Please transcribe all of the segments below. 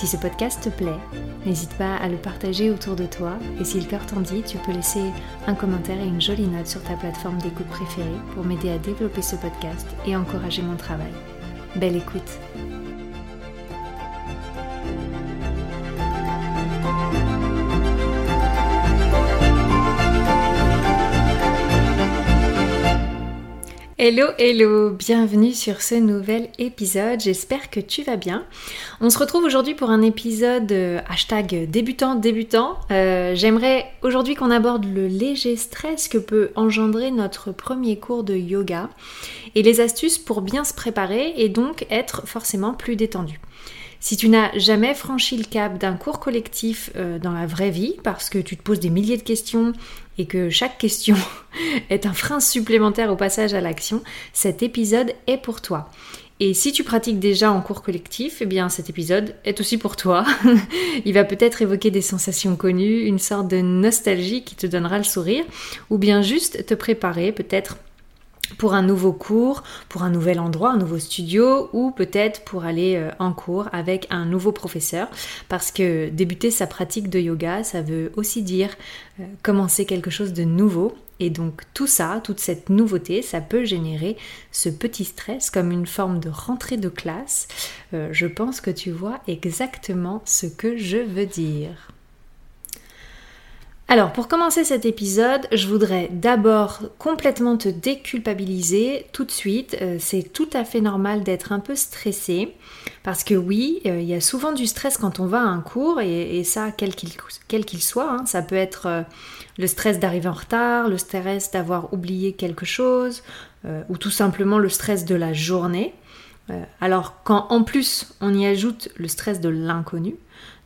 Si ce podcast te plaît, n'hésite pas à le partager autour de toi et si le cœur t'en dit, tu peux laisser un commentaire et une jolie note sur ta plateforme d'écoute préférée pour m'aider à développer ce podcast et encourager mon travail. Belle écoute Hello, hello, bienvenue sur ce nouvel épisode, j'espère que tu vas bien. On se retrouve aujourd'hui pour un épisode euh, hashtag débutant, débutant. Euh, j'aimerais aujourd'hui qu'on aborde le léger stress que peut engendrer notre premier cours de yoga et les astuces pour bien se préparer et donc être forcément plus détendu. Si tu n'as jamais franchi le cap d'un cours collectif euh, dans la vraie vie, parce que tu te poses des milliers de questions et que chaque question est un frein supplémentaire au passage à l'action, cet épisode est pour toi. Et si tu pratiques déjà en cours collectif, eh bien cet épisode est aussi pour toi. Il va peut-être évoquer des sensations connues, une sorte de nostalgie qui te donnera le sourire, ou bien juste te préparer peut-être pour un nouveau cours, pour un nouvel endroit, un nouveau studio ou peut-être pour aller euh, en cours avec un nouveau professeur parce que débuter sa pratique de yoga, ça veut aussi dire euh, commencer quelque chose de nouveau et donc tout ça, toute cette nouveauté, ça peut générer ce petit stress comme une forme de rentrée de classe. Euh, je pense que tu vois exactement ce que je veux dire. Alors pour commencer cet épisode, je voudrais d'abord complètement te déculpabiliser tout de suite. Euh, c'est tout à fait normal d'être un peu stressé parce que oui, euh, il y a souvent du stress quand on va à un cours et, ça quel qu'il soit. Hein. Ça peut être euh, le stress d'arriver en retard, le stress d'avoir oublié quelque chose ou tout simplement le stress de la journée. alors quand en plus on y ajoute le stress de l'inconnu,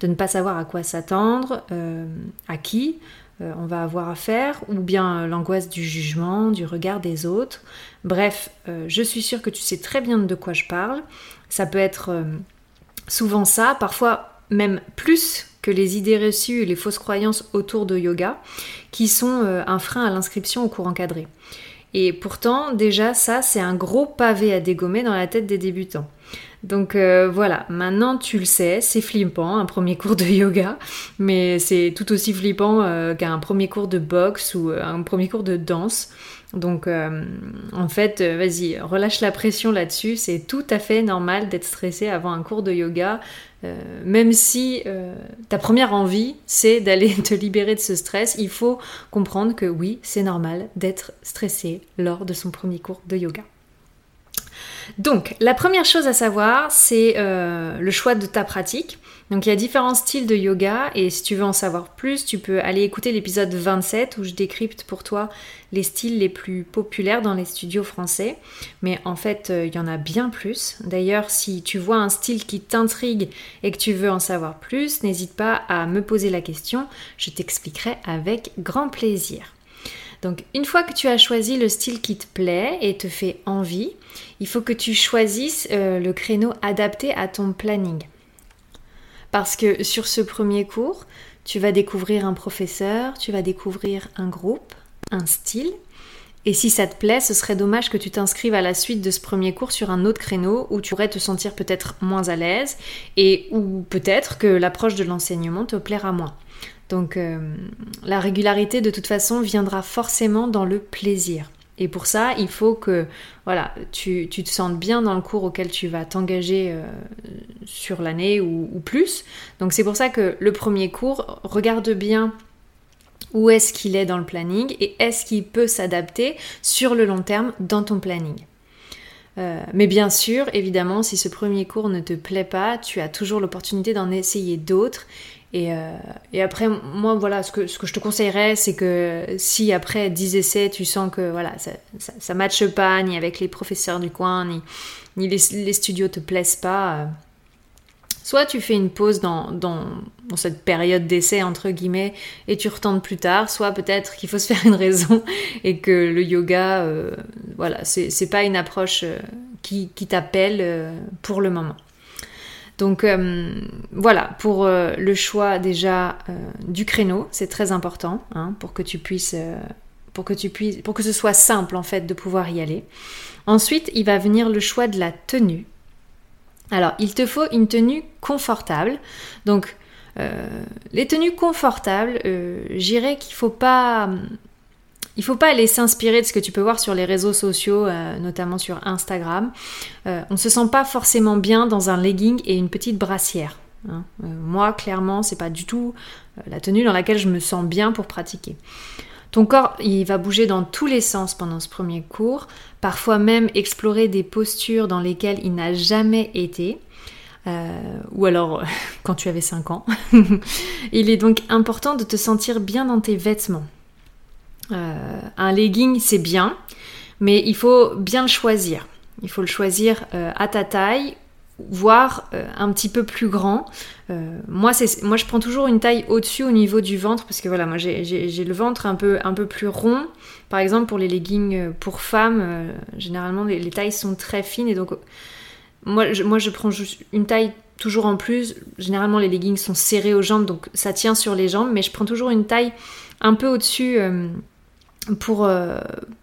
de ne pas savoir à quoi s'attendre, euh, à qui euh, on va avoir affaire, ou bien euh, l'angoisse du jugement, du regard des autres. Bref, je suis sûre que tu sais très bien de quoi je parle. Ça peut être souvent ça, parfois même plus que les idées reçues et les fausses croyances autour de yoga, qui sont un frein à l'inscription au cours encadré. Et pourtant, déjà, ça, c'est un gros pavé à dégommer dans la tête des débutants. Donc euh, voilà, maintenant tu le sais, c'est flippant un premier cours de yoga, mais c'est tout aussi flippant euh, qu'un premier cours de boxe ou euh, un premier cours de danse. Donc en fait, vas-y, relâche la pression là-dessus, c'est tout à fait normal d'être stressé avant un cours de yoga, même si ta première envie c'est d'aller te libérer de ce stress, il faut comprendre que oui, c'est normal d'être stressé lors de son premier cours de yoga. Donc, la première chose à savoir, c'est euh, le choix de ta pratique. Donc, il y a différents styles de yoga et si tu veux en savoir plus, tu peux aller écouter l'épisode 27 où je décrypte pour toi les styles les plus populaires dans les studios français. Mais en fait, euh, il y en a bien plus. D'ailleurs, si tu vois un style qui t'intrigue et que tu veux en savoir plus, n'hésite pas à me poser la question. Je t'expliquerai avec grand plaisir. Donc une fois que tu as choisi le style qui te plaît et te fait envie, il faut que tu choisisses euh, le créneau adapté à ton planning. Parce que sur ce premier cours, tu vas découvrir un professeur, tu vas découvrir un groupe, un style. Et si ça te plaît, ce serait dommage que tu t'inscrives à la suite de ce premier cours sur un autre créneau où tu pourrais te sentir peut-être moins à l'aise et où peut-être que l'approche de l'enseignement te plaira moins. Donc euh, la régularité de toute façon viendra forcément dans le plaisir. Et pour ça, il faut que voilà, tu, te sentes bien dans le cours auquel tu vas t'engager euh, sur l'année ou, plus. Donc c'est pour ça que le premier cours, regarde bien où est-ce qu'il est dans le planning et est-ce qu'il peut s'adapter sur le long terme dans ton planning. Euh, mais bien sûr, évidemment, si ce premier cours ne te plaît pas, tu as toujours l'opportunité d'en essayer d'autres. Et, euh, après, moi, voilà, ce que, je te conseillerais, c'est que si après 10 essais, tu sens que voilà, ça, ça, matche pas, ni avec les professeurs du coin, ni, ni les, studios te plaisent pas, Soit tu fais une pause dans, cette période d'essai, entre guillemets, et tu retentes plus tard, soit peut-être qu'il faut se faire une raison et que le yoga, euh, voilà, c'est pas une approche euh, qui, t'appelle euh, pour le moment. Donc voilà, pour le choix déjà du créneau, c'est très important hein, pour que tu puisses, pour que tu puisses, pour que ce soit simple en fait de pouvoir y aller. Ensuite, il va venir le choix de la tenue. Alors, il te faut une tenue confortable. Donc, euh, les tenues confortables, euh, j'irais qu'il faut pas. Il faut pas aller s'inspirer de ce que tu peux voir sur les réseaux sociaux, euh, notamment sur Instagram. on ne se sent pas forcément bien dans un legging et une petite brassière. Hein. moi, clairement, c'est pas du tout la tenue dans laquelle je me sens bien pour pratiquer. Ton corps, il va bouger dans tous les sens pendant ce premier cours, parfois même explorer des postures dans lesquelles il n'a jamais été. Euh, ou alors quand tu avais 5 ans. il est donc important de te sentir bien dans tes vêtements. Euh, un legging, c'est bien, mais il faut bien le choisir. Il faut le choisir euh, à ta taille voire euh, un petit peu plus grand. Moi, moi, je prends toujours une taille au-dessus au niveau du ventre parce que voilà, moi j'ai le ventre un peu, un peu plus rond. Par exemple, pour les leggings pour femmes, généralement les, tailles sont très fines et donc moi je, moi je prends juste une taille toujours en plus. Généralement, les leggings sont serrés aux jambes donc ça tient sur les jambes, mais je prends toujours une taille un peu au-dessus pour, euh,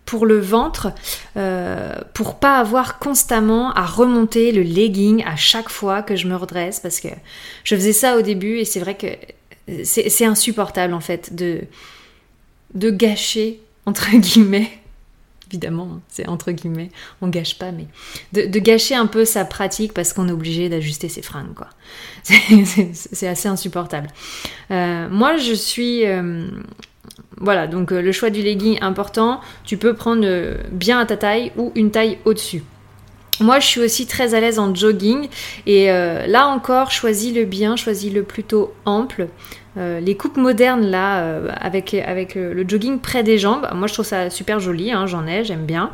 pour le ventre, euh, pour pas avoir constamment à remonter le legging à chaque fois que je me redresse, parce que je faisais ça au début et c'est vrai que c'est insupportable en fait de, de gâcher, entre guillemets, évidemment, c'est entre guillemets, on gâche pas, mais de, gâcher un peu sa pratique parce qu'on est obligé d'ajuster ses fringues, quoi. C'est assez insupportable. Euh, moi, je suis voilà, donc euh, le choix du legging important, tu peux prendre euh, bien à ta taille ou une taille au-dessus. Moi, je suis aussi très à l'aise en jogging et euh, là encore, choisis le bien, choisis le plutôt ample. les coupes modernes là, avec, le, jogging près des jambes, moi je trouve ça super joli, hein, j'en ai, j'aime bien.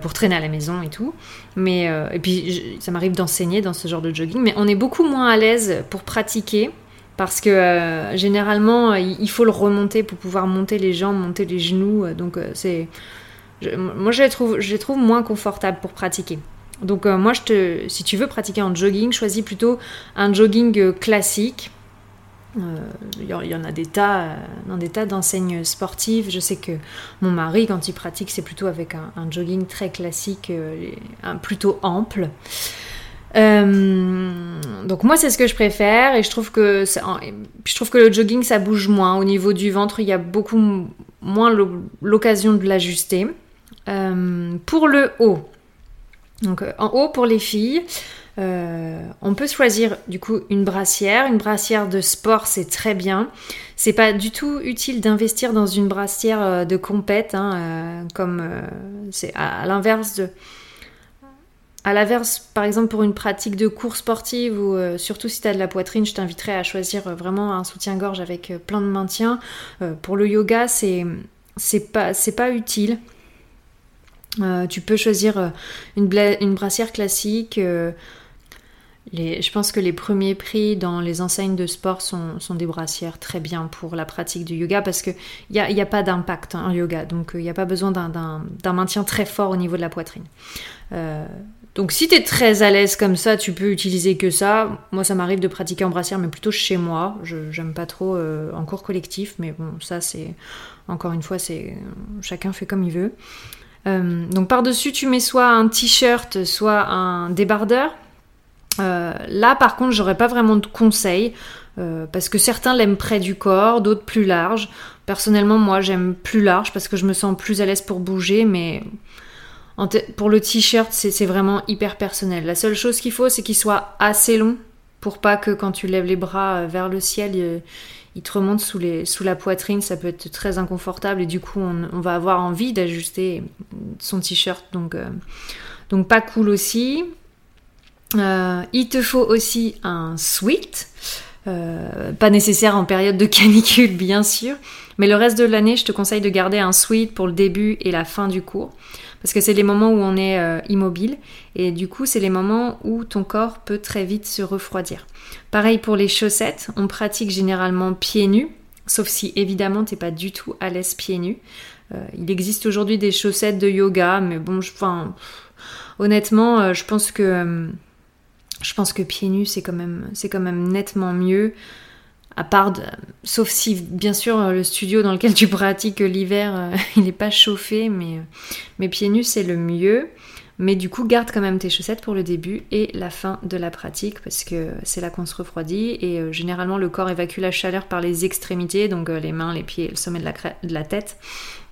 pour traîner à la maison et tout. Mais, et puis ça m'arrive d'enseigner dans ce genre de jogging, mais on est beaucoup moins à l'aise pour pratiquer parce que euh, généralement il faut le remonter pour pouvoir monter les jambes, monter les genoux. Euh, donc euh, c'est, moi je les trouve, je trouve moins confortables pour pratiquer. Donc moi je te, si tu veux pratiquer en jogging, choisis plutôt un jogging classique. Il y, en a des tas, dans des tas d'enseignes sportives. Je sais que mon mari, quand il pratique, c'est plutôt avec un, un, jogging très classique, un, plutôt ample. Euh, donc moi c'est ce que je préfère et je trouve que je trouve que le jogging ça bouge moins au niveau du ventre il y a beaucoup moins l'occasion de l'ajuster. Euh, pour le haut, donc en haut pour les filles, euh, on peut choisir du coup une brassière. Une brassière de sport, c'est très bien. C'est pas du tout utile d'investir dans une brassière de compète, hein, comme c'est à l'inverse de à l'inverse, par exemple pour une pratique de course sportive ou euh, surtout si tu as de la poitrine, je t'inviterais à choisir euh, vraiment un soutien-gorge avec euh, plein de maintien. pour le yoga, c'est pas pas utile. tu peux choisir une brassière classique. Je pense que les premiers prix dans les enseignes de sport sont, des brassières très bien pour la pratique du yoga parce qu'il n'y a, a pas d'impact hein, en yoga, donc il n'y a pas besoin d'un maintien très fort au niveau de la poitrine. Donc si tu es très à l'aise comme ça, tu peux utiliser que ça. Moi, ça m'arrive de pratiquer en brassière, mais plutôt chez moi. Je j'aime pas trop euh, en cours collectif, mais bon, ça c'est encore une fois, c'est chacun fait comme il veut. Euh, donc par-dessus, tu mets soit un t-shirt, soit un débardeur. Euh, là, par contre, j'aurais pas vraiment de conseils parce que certains l'aiment près du corps, d'autres plus large. Personnellement, moi, j'aime plus large parce que je me sens plus à l'aise pour bouger, mais pour le t-shirt, c'est vraiment hyper personnel. La seule chose qu'il faut, c'est qu'il soit assez long pour pas que quand tu lèves les bras euh, vers le ciel, il, te remonte sous, la poitrine. Ça peut être très inconfortable et du coup, on, va avoir envie d'ajuster son t-shirt. Donc, euh, donc, pas cool aussi. Euh, il te faut aussi un sweat. pas nécessaire en période de canicule, bien sûr. Mais le reste de l'année, je te conseille de garder un sweat pour le début et la fin du cours. Parce que c'est les moments où on est euh, immobile et du coup c'est les moments où ton corps peut très vite se refroidir. Pareil pour les chaussettes, on pratique généralement pieds nus, sauf si évidemment t'es pas du tout à l'aise pieds nus. Euh, il existe aujourd'hui des chaussettes de yoga, mais bon, enfin, honnêtement, euh, je pense que je pense que pieds nus c'est quand même nettement mieux à part, sauf si bien sûr le studio dans lequel tu pratiques l'hiver, euh, il n'est pas chauffé, mais, mes pieds nus c'est le mieux. Mais du coup, garde quand même tes chaussettes pour le début et la fin de la pratique parce que c'est là qu'on se refroidit et euh, généralement le corps évacue la chaleur par les extrémités, donc euh, les mains, les pieds, le sommet de la, de la tête.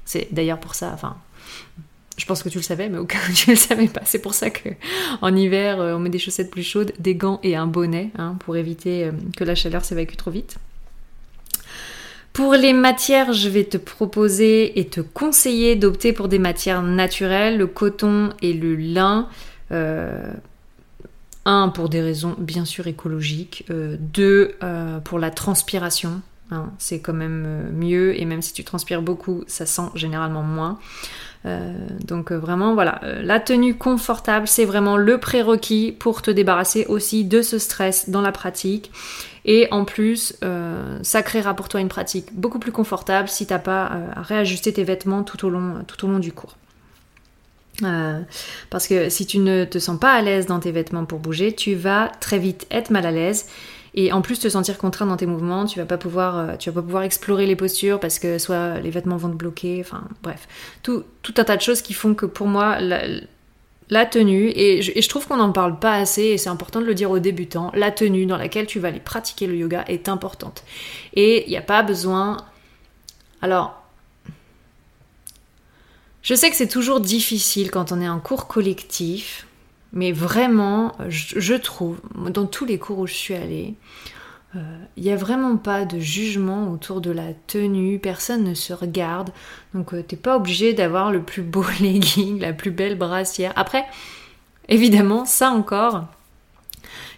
C'est d'ailleurs pour ça, enfin, je pense que tu le savais, mais au cas où tu ne le savais pas, c'est pour ça que en hiver, euh, on met des chaussettes plus chaudes, des gants et un bonnet, hein, pour éviter euh, que la chaleur s'évacue trop vite. Pour les matières, je vais te proposer et te conseiller d'opter pour des matières naturelles, le coton et le lin. Euh, un, pour des raisons bien sûr écologiques. deux, pour la transpiration. Hein, c'est quand même mieux et même si tu transpires beaucoup, ça sent généralement moins. Euh, donc euh, vraiment voilà, euh, la tenue confortable, c'est vraiment le prérequis pour te débarrasser aussi de ce stress dans la pratique. Et en plus, ça créera pour toi une pratique beaucoup plus confortable si t'as pas à réajuster tes vêtements tout au long, tout au long du cours. parce que si tu ne te sens pas à l'aise dans tes vêtements pour bouger, tu vas très vite être mal à l'aise et en plus te sentir contraint dans tes mouvements, tu vas pas pouvoir, euh, tu vas pas pouvoir explorer les postures parce que soit les vêtements vont te bloquer, enfin bref, tout, un tas de choses qui font que pour moi la, tenue, et je, trouve qu'on n'en parle pas assez, et c'est important de le dire aux débutants, la tenue dans laquelle tu vas aller pratiquer le yoga est importante. Et il n'y a pas besoin... Alors, je sais que c'est toujours difficile quand on est en cours collectif, mais vraiment, je, trouve, dans tous les cours où je suis allée, il euh, n'y a vraiment pas de jugement autour de la tenue, personne ne se regarde, donc euh, t'es pas obligé d'avoir le plus beau legging, la plus belle brassière. Après, évidemment, ça encore,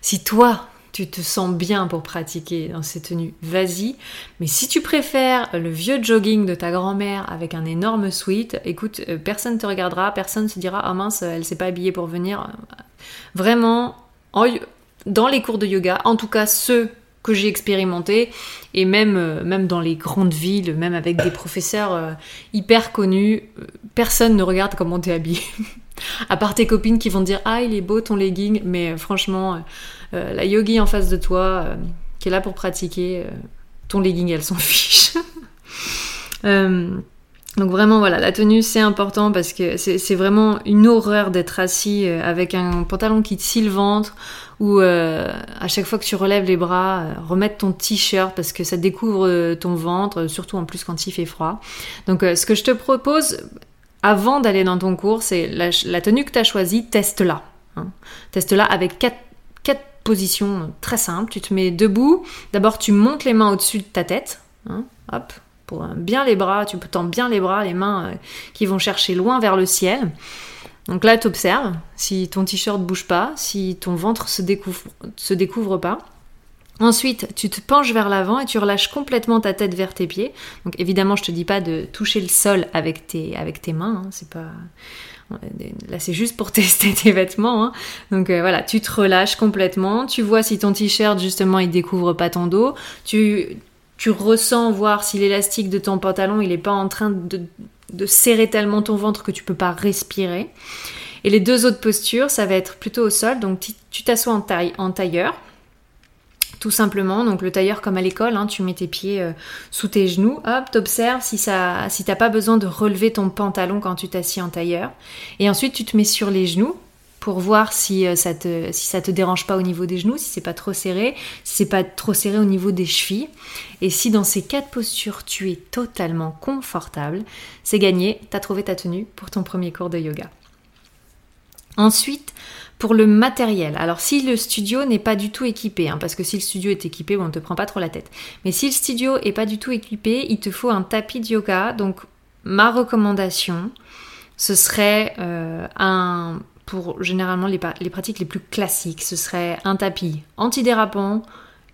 si toi tu te sens bien pour pratiquer dans ces tenues, vas-y. Mais si tu préfères le vieux jogging de ta grand-mère avec un énorme sweat, écoute, euh, personne te regardera, personne se dira ah mince, elle s'est pas habillée pour venir. Vraiment, dans les cours de yoga, en tout cas ceux que j'ai expérimentés, et même, euh, même dans les grandes villes, même avec des professeurs euh, hyper connus, personne ne regarde comment t'es habillé. à part tes copines qui vont dire ah il est beau ton legging, mais franchement euh, la yogi en face de toi, euh, qui est là pour pratiquer, euh, ton legging, elle s'en fiche. donc vraiment voilà, la tenue c'est important parce que c'est vraiment une horreur d'être assis avec un pantalon qui te scie le ventre ou à chaque fois que tu relèves les bras, remettre ton t-shirt parce que ça découvre ton ventre, surtout en plus quand il fait froid. Donc ce que je te propose avant d'aller dans ton cours, c'est la, tenue que tu as choisie, teste-la. Hein. Teste-la avec quatre position très simple. Tu te mets debout. D'abord, tu montes les mains au-dessus de ta tête. Hein, hop, pour bien les bras. Tu tends bien les bras, les mains euh, qui vont chercher loin vers le ciel. Donc là, tu observes si ton t-shirt bouge pas, si ton ventre se découvre, se découvre pas. Ensuite, tu te penches vers l'avant et tu relâches complètement ta tête vers tes pieds. Donc évidemment, je te dis pas de toucher le sol avec tes, avec tes mains, hein, c'est pas Là, c'est juste pour tester tes vêtements. Hein. Donc euh, voilà, tu te relâches complètement. Tu vois si ton t-shirt, justement, il découvre pas ton dos. Tu, tu ressens voir si l'élastique de ton pantalon, il est pas en train de, de serrer tellement ton ventre que tu peux pas respirer. Et les deux autres postures, ça va être plutôt au sol. Donc tu t'assois en, taille, en tailleur tout simplement. Donc le tailleur comme à l'école, hein, tu mets tes pieds euh, sous tes genoux, hop, t'observes si ça, si t'as pas besoin de relever ton pantalon quand tu t'assieds en tailleur. Et ensuite tu te mets sur les genoux pour voir si euh, ça te te dérange pas au niveau des genoux, si c'est pas trop serré, si c'est pas trop serré au niveau des chevilles. Et si dans ces quatre postures tu es totalement confortable, c'est gagné, t'as trouvé ta tenue pour ton premier cours de yoga. Ensuite, pour le matériel, alors si le studio n'est pas du tout équipé, hein, parce que si le studio est équipé, on ne te prend pas trop la tête. Mais si le studio est pas du tout équipé, il te faut un tapis de yoga. Donc ma recommandation, ce serait euh, un, pour généralement les, pratiques les plus classiques, ce serait un tapis antidérapant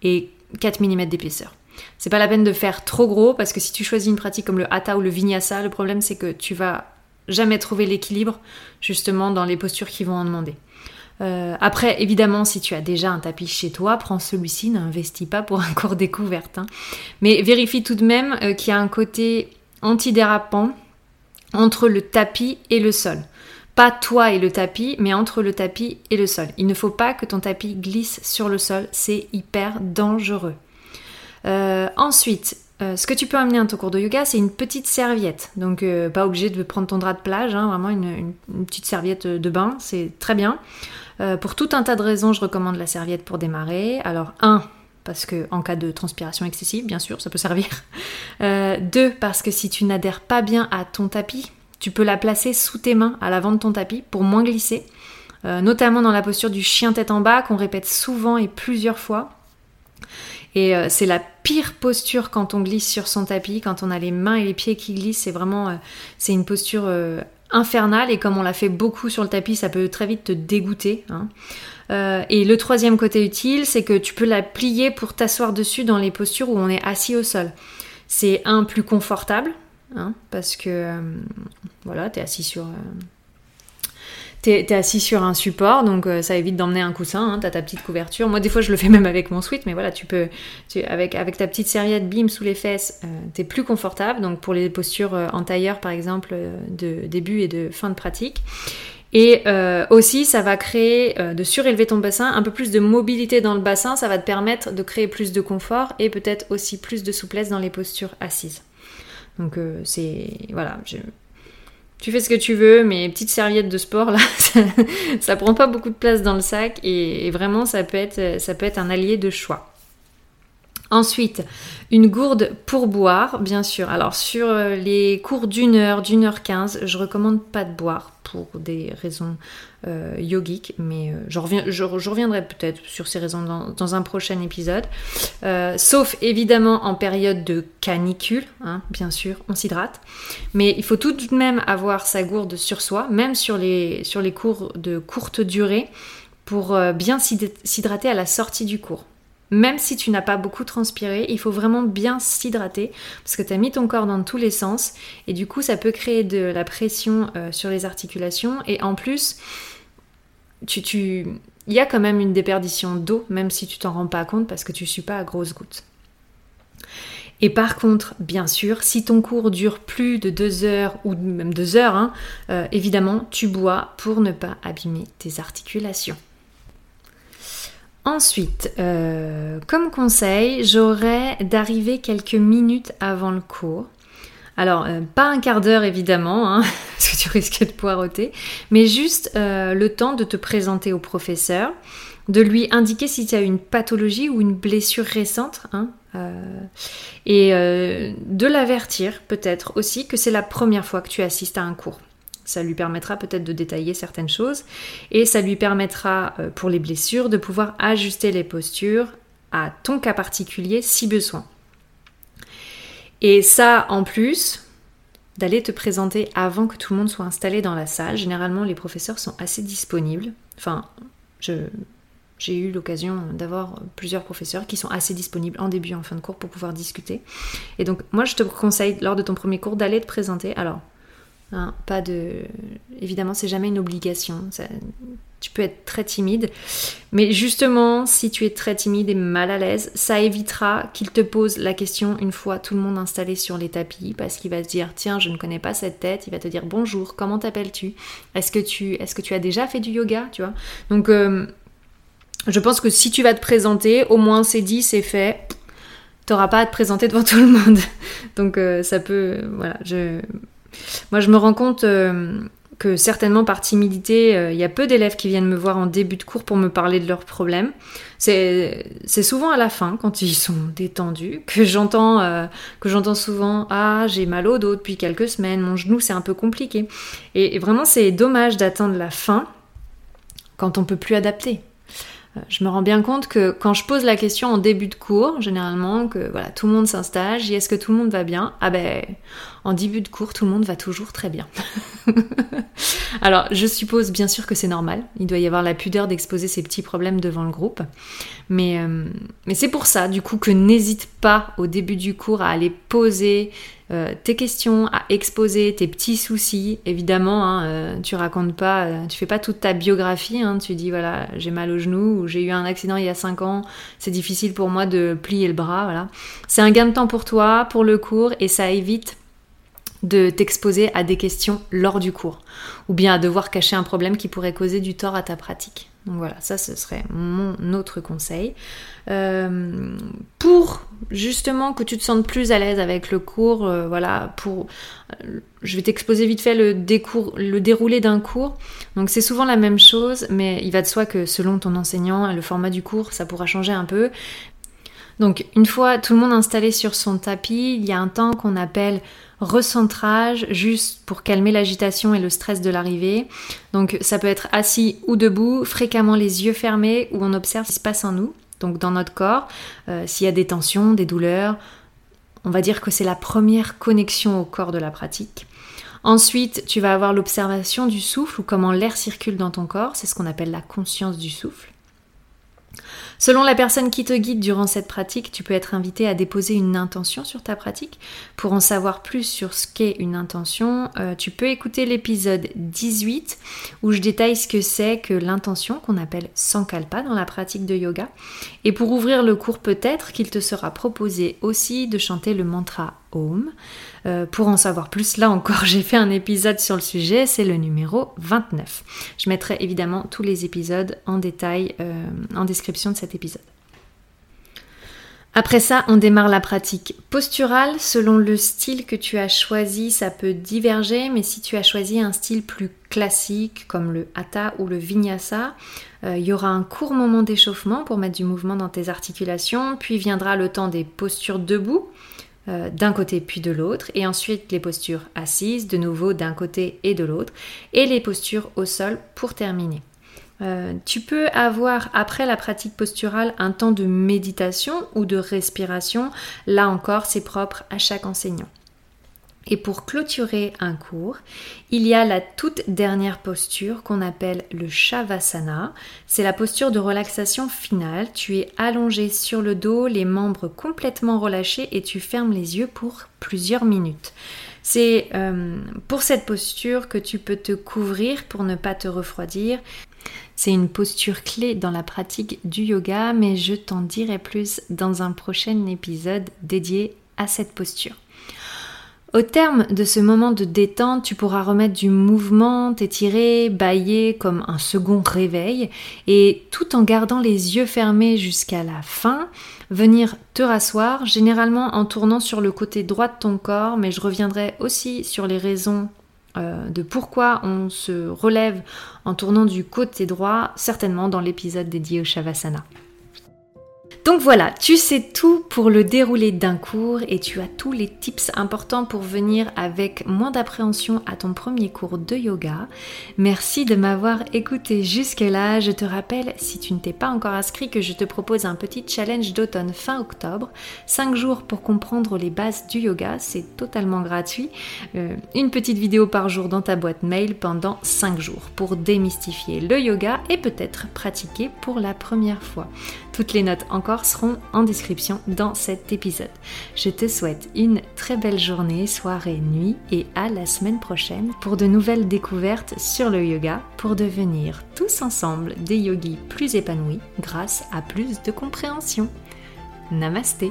et 4 mm d'épaisseur. C'est pas la peine de faire trop gros parce que si tu choisis une pratique comme le hatha ou le vinyasa, le problème c'est que tu vas jamais trouver l'équilibre justement dans les postures qui vont en demander. Euh, après, évidemment, si tu as déjà un tapis chez toi, prends celui-ci, n'investis pas pour un cours découverte. Hein. Mais vérifie tout de même euh, qu'il y a un côté antidérapant entre le tapis et le sol. Pas toi et le tapis, mais entre le tapis et le sol. Il ne faut pas que ton tapis glisse sur le sol, c'est hyper dangereux. Euh, ensuite, euh, ce que tu peux amener à ton cours de yoga, c'est une petite serviette. Donc, euh, pas obligé de prendre ton drap de plage, hein, vraiment une, petite serviette de bain, c'est très bien. pour tout un tas de raisons, je recommande la serviette pour démarrer. Alors, un, parce que en cas de transpiration excessive, bien sûr, ça peut servir. deux, parce que si tu n'adhères pas bien à ton tapis, tu peux la placer sous tes mains à l'avant de ton tapis pour moins glisser. notamment dans la posture du chien tête en bas qu'on répète souvent et plusieurs fois. Et euh, c'est la pire posture quand on glisse sur son tapis, quand on a les mains et les pieds qui glissent. C'est vraiment, euh, c'est une posture euh, infernale et comme on l'a fait beaucoup sur le tapis, ça peut très vite te dégoûter. Hein. et le troisième côté utile, c'est que tu peux la plier pour t'asseoir dessus dans les postures où on est assis au sol. C'est un plus confortable, hein, parce que voilà, tu es assis sur T'es es assis sur un support, donc euh, ça évite d'emmener un coussin, hein, t'as ta petite couverture. Moi, des fois, je le fais même avec mon sweat, mais voilà, tu peux, avec, avec ta petite serviette bim sous les fesses, euh, t'es plus confortable. Donc, pour les postures euh, en tailleur, par exemple, de début et de fin de pratique. Et aussi, ça va créer, de surélever ton bassin, un peu plus de mobilité dans le bassin, ça va te permettre de créer plus de confort et peut-être aussi plus de souplesse dans les postures assises. Donc c'est voilà, tu fais ce que tu veux, mais petite serviette de sport là, ça, prend pas beaucoup de place dans le sac et, vraiment ça peut, être, ça peut un allié de choix. Ensuite, une gourde pour boire, bien sûr. Alors sur euh, les cours d'une heure, d'une heure quinze, je recommande pas de boire pour des raisons euh, yogiques, mais euh, je, reviendrai peut-être sur ces raisons dans, un prochain épisode. sauf évidemment en période de canicule, hein, bien sûr, on s'hydrate. Mais il faut tout de même avoir sa gourde sur soi, même sur les, cours de courte durée, pour bien s'hydrater à la sortie du cours. Même si tu n'as pas beaucoup transpiré, il faut vraiment bien s'hydrater parce que tu as mis ton corps dans tous les sens et du coup ça peut créer de la pression euh, sur les articulations et en plus tu, il y a quand même une déperdition d'eau même si tu t'en rends pas compte parce que tu suis pas à grosses gouttes. Et par contre, bien sûr, si ton cours dure plus de deux heures ou même deux heures, hein, euh, évidemment, tu bois pour ne pas abîmer tes articulations. Ensuite, euh, comme conseil, j'aurais d'arriver quelques minutes avant le cours. Alors, euh, pas un quart d'heure évidemment, hein, parce que tu risques de poireauter, mais juste euh, le temps de te présenter au professeur, de lui indiquer si tu as une pathologie ou une blessure récente, hein, et de l'avertir peut-être aussi que c'est la première fois que tu assistes à un cours. Ça lui permettra peut-être de détailler certaines choses et ça lui permettra euh, pour les blessures de pouvoir ajuster les postures à ton cas particulier si besoin. Et ça en plus, d'aller te présenter avant que tout le monde soit installé dans la salle. Généralement, les professeurs sont assez disponibles. Enfin, j'ai eu l'occasion d'avoir plusieurs professeurs qui sont assez disponibles en début et en fin de cours pour pouvoir discuter. Et donc, moi, je te conseille, lors de ton premier cours, d'aller te présenter. Alors, Hein, pas de... Évidemment, c'est jamais une obligation. Tu peux être très timide. Mais justement, si tu es très timide et mal à l'aise, ça évitera qu'il te pose la question une fois tout le monde installé sur les tapis, parce qu'il va se dire, tiens, je ne connais pas cette tête. Il va te dire, bonjour, comment t'appelles-tu? Est-ce que tu, est-ce que tu as déjà fait du yoga? Tu vois? Donc, euh, je pense que si tu vas te présenter, au moins c'est dit, c'est fait. T'auras pas à te présenter devant tout le monde. Donc, euh, ça peut, voilà, je moi, je me rends compte euh, que certainement par timidité, euh, il y a peu d'élèves qui viennent me voir en début de cours pour me parler de leurs problèmes. C'est souvent à la fin, quand ils sont détendus, que j'entends euh, que j'entends souvent ah j'ai mal au dos depuis quelques semaines, mon genou c'est un peu compliqué. Et, vraiment c'est dommage d'attendre la fin quand on peut plus adapter. Euh, je me rends bien compte que quand je pose la question en début de cours, généralement, que voilà, tout le monde s'installe, est-ce que tout le monde va bien? Ah ben, en début de cours, tout le monde va toujours très bien. Alors, je suppose bien sûr que c'est normal. Il doit y avoir la pudeur d'exposer ses petits problèmes devant le groupe. Mais, euh, mais c'est pour ça, du coup, que n'hésite pas au début du cours à aller poser euh, tes questions, à exposer tes petits soucis. Évidemment, hein, euh, tu racontes pas, tu fais pas toute ta biographie. Hein. tu dis voilà, j'ai mal au genou ou j'ai eu un accident il y a 5 ans. C'est difficile pour moi de plier le bras. Voilà, c'est un gain de temps pour toi, pour le cours, et ça évite de t'exposer à des questions lors du cours, ou bien à devoir cacher un problème qui pourrait causer du tort à ta pratique. Donc voilà, ça ce serait mon autre conseil. Euh, pour justement que tu te sentes plus à l'aise avec le cours, euh, voilà, pour, euh, je vais t'exposer vite fait le, le déroulé d'un cours. Donc c'est souvent la même chose, mais il va de soi que selon ton enseignant le format du cours, ça pourra changer un peu. Donc une fois tout le monde installé sur son tapis, il y a un temps qu'on appelle recentrage, juste pour calmer l'agitation et le stress de l'arrivée. Donc ça peut être assis ou debout, fréquemment les yeux fermés, où on observe ce qui se passe en nous, donc dans notre corps, euh, s'il y a des tensions, des douleurs. On va dire que c'est la première connexion au corps de la pratique. Ensuite, tu vas avoir l'observation du souffle ou comment l'air circule dans ton corps, c'est ce qu'on appelle la conscience du souffle. Selon la personne qui te guide durant cette pratique, tu peux être invité à déposer une intention sur ta pratique. Pour en savoir plus sur ce qu'est une intention, euh, tu peux écouter l'épisode 18 où je détaille ce que c'est que l'intention qu'on appelle sankalpa dans la pratique de yoga. Et pour ouvrir le cours, peut-être qu'il te sera proposé aussi de chanter le mantra Euh, pour en savoir plus, là encore, j'ai fait un épisode sur le sujet, c'est le numéro 29. Je mettrai évidemment tous les épisodes en détail euh, en description de cet épisode. Après ça, on démarre la pratique posturale. Selon le style que tu as choisi, ça peut diverger, mais si tu as choisi un style plus classique comme le hatha ou le vinyasa, euh, il y aura un court moment d'échauffement pour mettre du mouvement dans tes articulations, puis viendra le temps des postures debout euh, d'un côté puis de l'autre, et ensuite les postures assises, de nouveau d'un côté et de l'autre, et les postures au sol pour terminer. Euh, tu peux avoir après la pratique posturale un temps de méditation ou de respiration. Là encore, c'est propre à chaque enseignant. Et pour clôturer un cours, il y a la toute dernière posture qu'on appelle le Shavasana. C'est la posture de relaxation finale. Tu es allongé sur le dos, les membres complètement relâchés et tu fermes les yeux pour plusieurs minutes. C'est euh, pour cette posture que tu peux te couvrir pour ne pas te refroidir. C'est une posture clé dans la pratique du yoga, mais je t'en dirai plus dans un prochain épisode dédié à cette posture. Au terme de ce moment de détente, tu pourras remettre du mouvement, t'étirer, bailler comme un second réveil et tout en gardant les yeux fermés jusqu'à la fin, venir te rasseoir, généralement en tournant sur le côté droit de ton corps, mais je reviendrai aussi sur les raisons euh, de pourquoi on se relève en tournant du côté droit, certainement dans l'épisode dédié au Shavasana. Donc voilà, tu sais tout pour le déroulé d'un cours et tu as tous les tips importants pour venir avec moins d'appréhension à ton premier cours de yoga. Merci de m'avoir écouté jusque-là. Je te rappelle, si tu ne t'es pas encore inscrit, que je te propose un petit challenge d'automne fin octobre. 5 jours pour comprendre les bases du yoga, c'est totalement gratuit. Euh, une petite vidéo par jour dans ta boîte mail pendant 5 jours pour démystifier le yoga et peut-être pratiquer pour la première fois. Toutes les notes encore seront en description dans cet épisode. Je te souhaite une très belle journée, soirée, nuit et à la semaine prochaine pour de nouvelles découvertes sur le yoga pour devenir tous ensemble des yogis plus épanouis grâce à plus de compréhension. Namasté